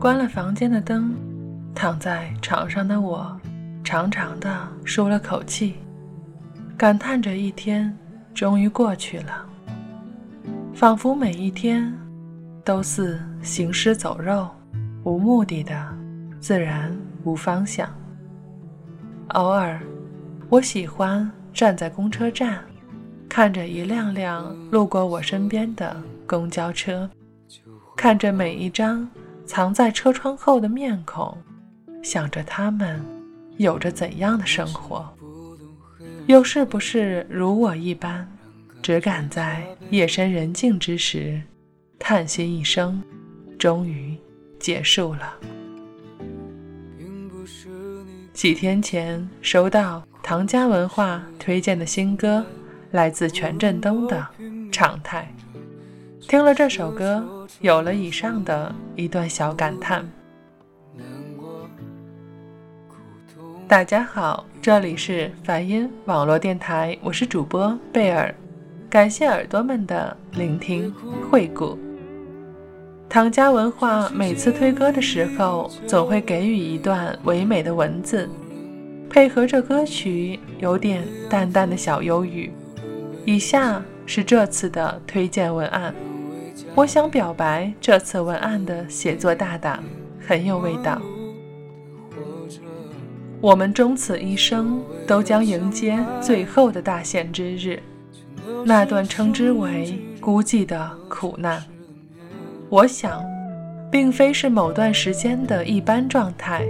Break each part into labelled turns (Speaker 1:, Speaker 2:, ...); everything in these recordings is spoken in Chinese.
Speaker 1: 关了房间的灯，躺在床上的我，长长的舒了口气，感叹着一天终于过去了，仿佛每一天都似行尸走肉，无目的的，自然无方向。偶尔，我喜欢站在公车站，看着一辆辆路过我身边的公交车，看着每一张。藏在车窗后的面孔，想着他们有着怎样的生活，又是不是如我一般，只敢在夜深人静之时叹息一声，终于结束了。几天前收到唐家文化推荐的新歌，来自全振东的《常态》。听了这首歌，有了以上的一段小感叹。大家好，这里是梵音网络电台，我是主播贝尔，感谢耳朵们的聆听惠顾。唐家文化每次推歌的时候，总会给予一段唯美的文字，配合着歌曲，有点淡淡的小忧郁。以下是这次的推荐文案。我想表白，这次文案的写作大胆，很有味道。我们终此一生，都将迎接最后的大限之日，那段称之为孤寂的苦难。我想，并非是某段时间的一般状态，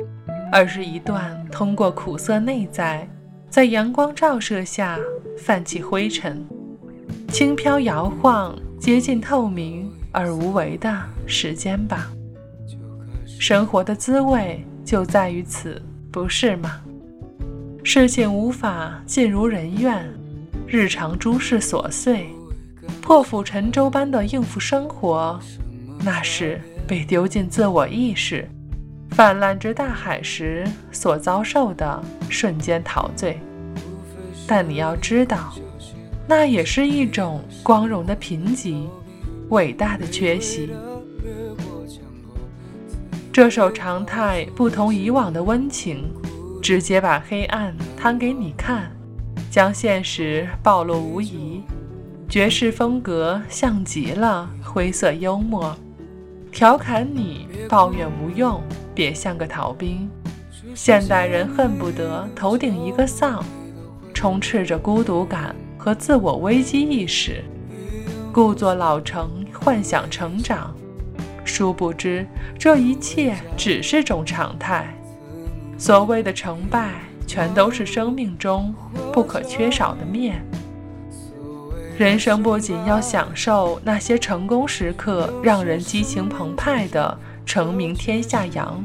Speaker 1: 而是一段通过苦涩内在，在阳光照射下泛起灰尘，轻飘摇晃。接近透明而无为的时间吧。生活的滋味就在于此，不是吗？事情无法尽如人愿，日常诸事琐碎，破釜沉舟般的应付生活，那是被丢进自我意识、泛滥之大海时所遭受的瞬间陶醉。但你要知道。那也是一种光荣的贫瘠，伟大的缺席。这首常态不同以往的温情，直接把黑暗摊给你看，将现实暴露无遗。爵士风格像极了灰色幽默，调侃你抱怨无用，别像个逃兵。现代人恨不得头顶一个丧，充斥着孤独感。和自我危机意识，故作老成，幻想成长，殊不知这一切只是种常态。所谓的成败，全都是生命中不可缺少的面。人生不仅要享受那些成功时刻，让人激情澎湃的成名天下扬，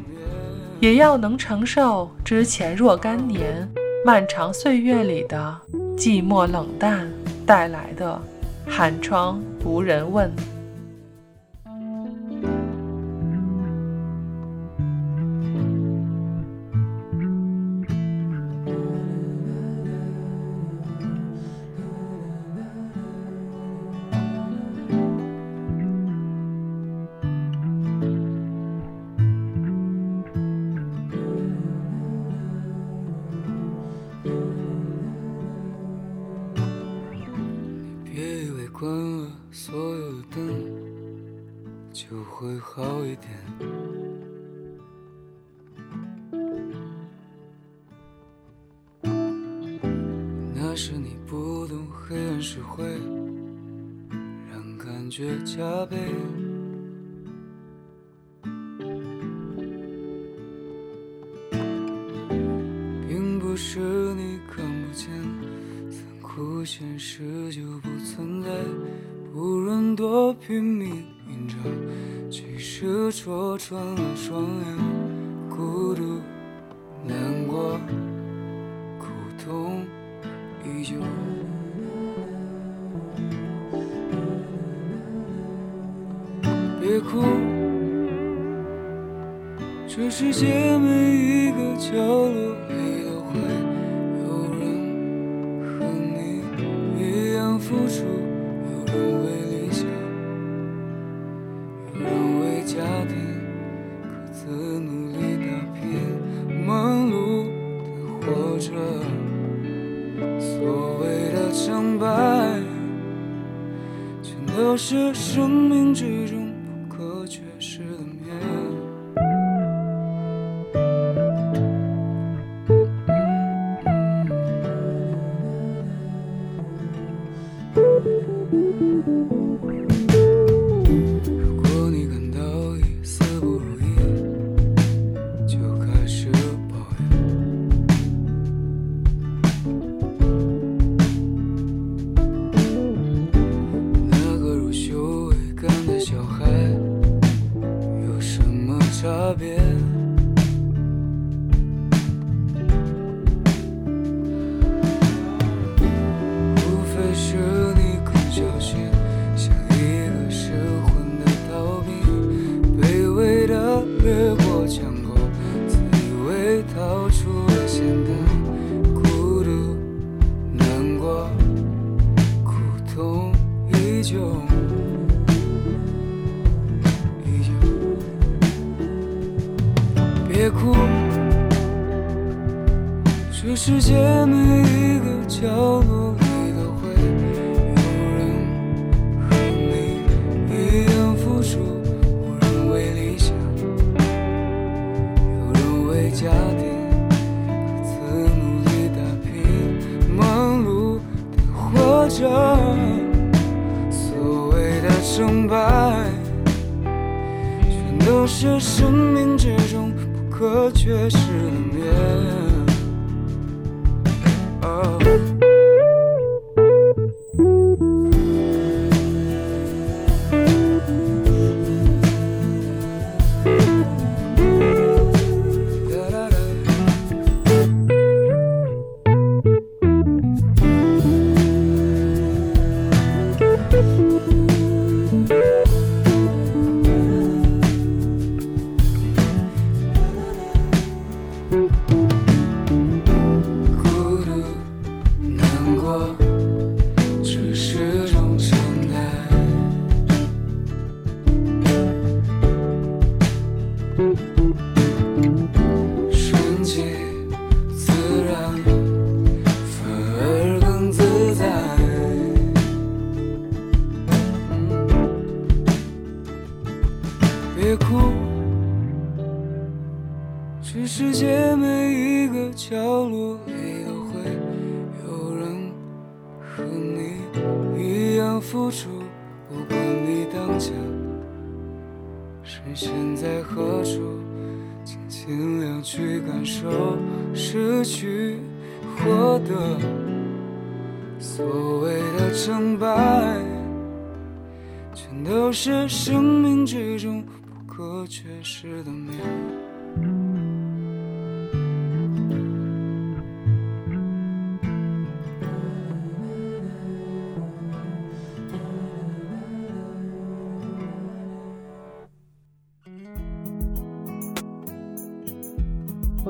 Speaker 1: 也要能承受之前若干年漫长岁月里的。寂寞冷淡带来的寒窗无人问。关了所有的灯，就会好一点。那时你不懂黑暗是会让感觉加倍，存在，不论多拼命隐藏。即使戳穿了双眼，孤独、难过、苦痛依旧。别哭，这世界每一个角落的努力打拼忙碌的活着。所谓的
Speaker 2: 成败全都是生命之中着。所谓的成败，全都是生命之中不可缺失的面。这世界每一个角落里都会有人和你一样付出，不管你当下身陷在何处，请尽量去感受失去、获得。所谓的成败，全都是生命之中不可缺失的面。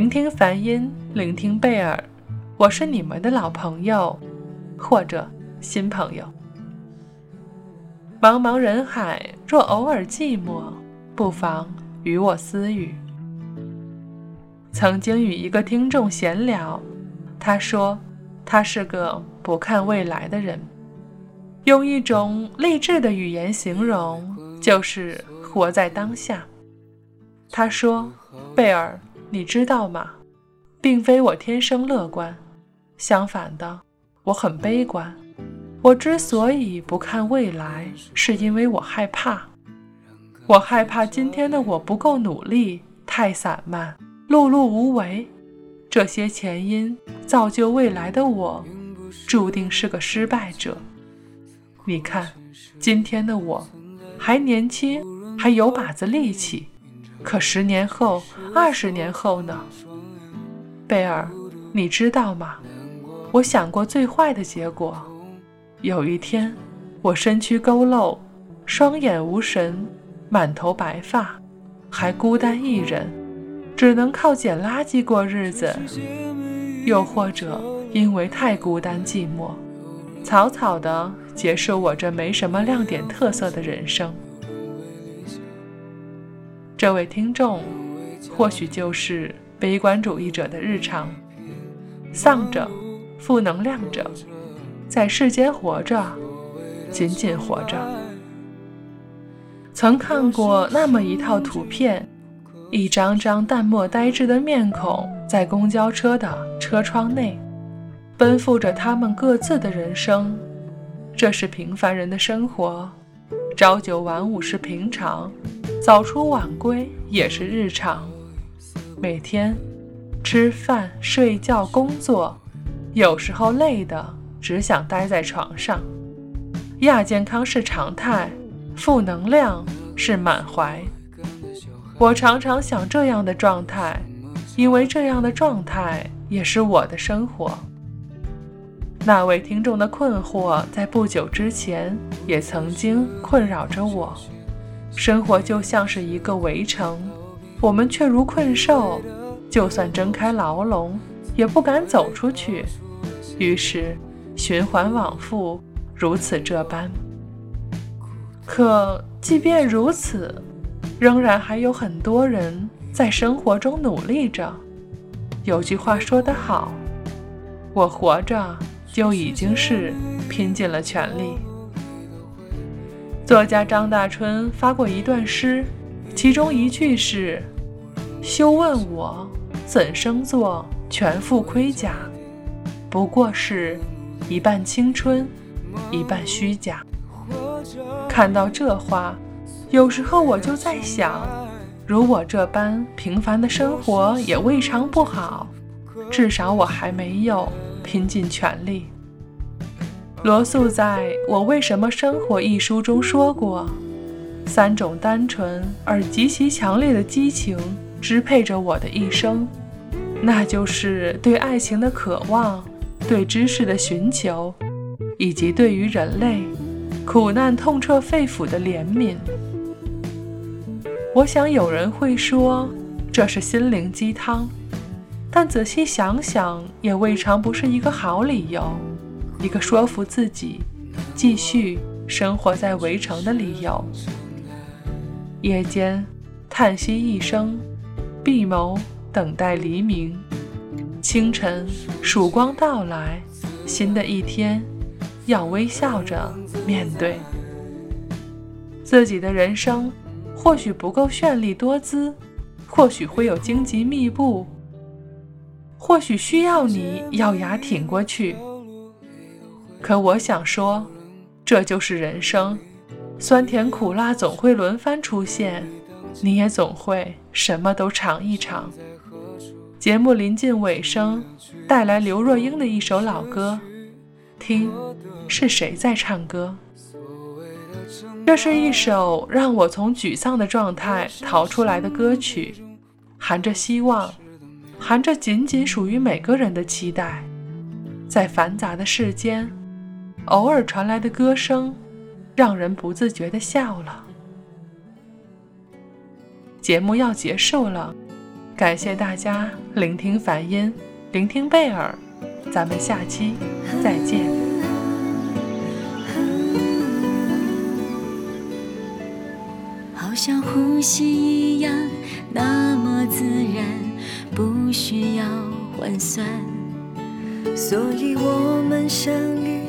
Speaker 1: 聆听梵音，聆听贝尔，我是你们的老朋友，或者新朋友。茫茫人海，若偶尔寂寞，不妨与我私语。曾经与一个听众闲聊，他说他是个不看未来的人，用一种励志的语言形容，就是活在当下。他说：“贝尔。”你知道吗？并非我天生乐观，相反的，我很悲观。我之所以不看未来，是因为我害怕。我害怕今天的我不够努力，太散漫，碌碌无为。这些前因造就未来的我，注定是个失败者。你看，今天的我还年轻，还有把子力气。可十年后、二十年后呢？贝尔，你知道吗？我想过最坏的结果。有一天，我身躯佝偻，双眼无神，满头白发，还孤单一人，只能靠捡垃圾过日子。又或者因为太孤单寂寞，草草的结束我这没什么亮点特色的人生。这位听众，或许就是悲观主义者的日常，丧着，负能量着，在世间活着，仅仅活着。曾看过那么一套图片，一张张淡漠呆滞的面孔，在公交车的车窗内，奔赴着他们各自的人生。这是平凡人的生活，朝九晚五是平常。早出晚归也是日常，每天吃饭、睡觉、工作，有时候累的只想待在床上。亚健康是常态，负能量是满怀。我常常想这样的状态，因为这样的状态也是我的生活。那位听众的困惑，在不久之前也曾经困扰着我。生活就像是一个围城，我们却如困兽，就算睁开牢笼，也不敢走出去。于是循环往复，如此这般。可即便如此，仍然还有很多人在生活中努力着。有句话说得好：“我活着就已经是拼尽了全力。”作家张大春发过一段诗，其中一句是：“休问我怎生做全副盔甲，不过是一半青春，一半虚假。”看到这话，有时候我就在想，如我这般平凡的生活也未尝不好，至少我还没有拼尽全力。罗素在我为什么生活一书中说过，三种单纯而极其强烈的激情支配着我的一生，那就是对爱情的渴望，对知识的寻求，以及对于人类苦难痛彻肺腑的怜悯。我想有人会说这是心灵鸡汤，但仔细想想，也未尝不是一个好理由。一个说服自己继续生活在围城的理由。夜间叹息一声，闭眸等待黎明。清晨曙光到来，新的一天要微笑着面对。自己的人生或许不够绚丽多姿，或许会有荆棘密布，或许需要你咬牙挺过去。可我想说，这就是人生，酸甜苦辣总会轮番出现，你也总会什么都尝一尝。节目临近尾声，带来刘若英的一首老歌，听是谁在唱歌？这是一首让我从沮丧的状态逃出来的歌曲，含着希望，含着仅仅属于每个人的期待，在繁杂的世间。偶尔传来的歌声，让人不自觉的笑了。节目要结束了，感谢大家聆听梵音，聆听贝尔，咱们下期再见。
Speaker 3: 好像呼吸一样，那么自然，不需要换算，所以我们相遇。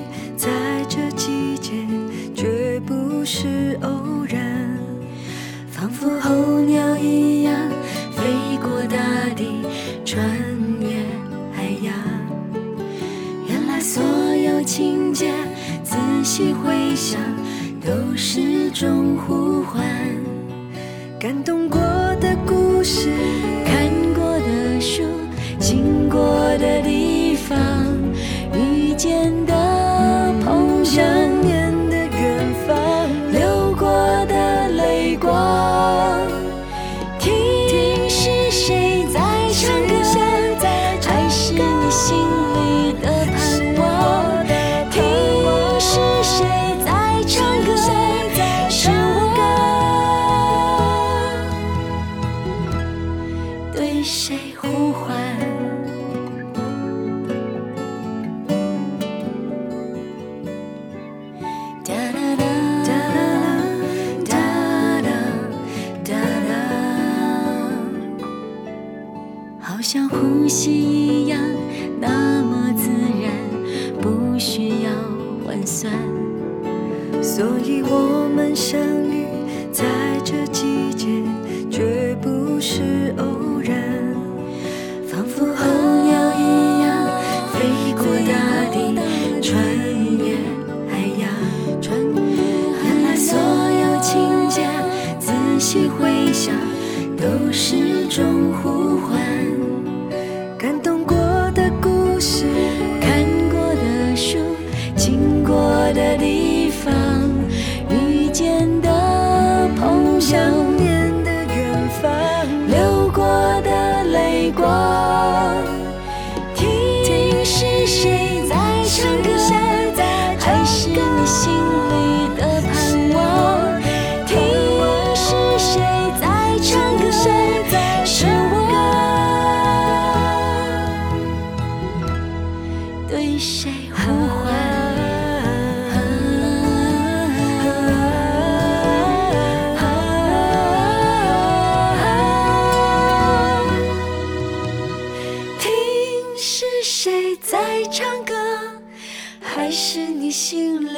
Speaker 3: 呼唤。感动过就像呼吸一样那么自然，不需要换算。所以我们相遇在这季节，绝不是偶然，仿佛候鸟一样飞过大地，穿越海洋。原来所有情节，仔细回想，都是。感呼唤？听是谁在唱歌，还是你心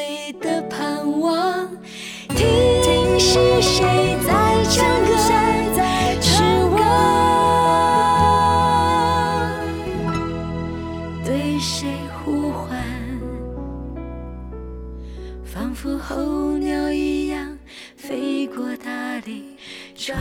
Speaker 3: 候鸟一样飞过大地，穿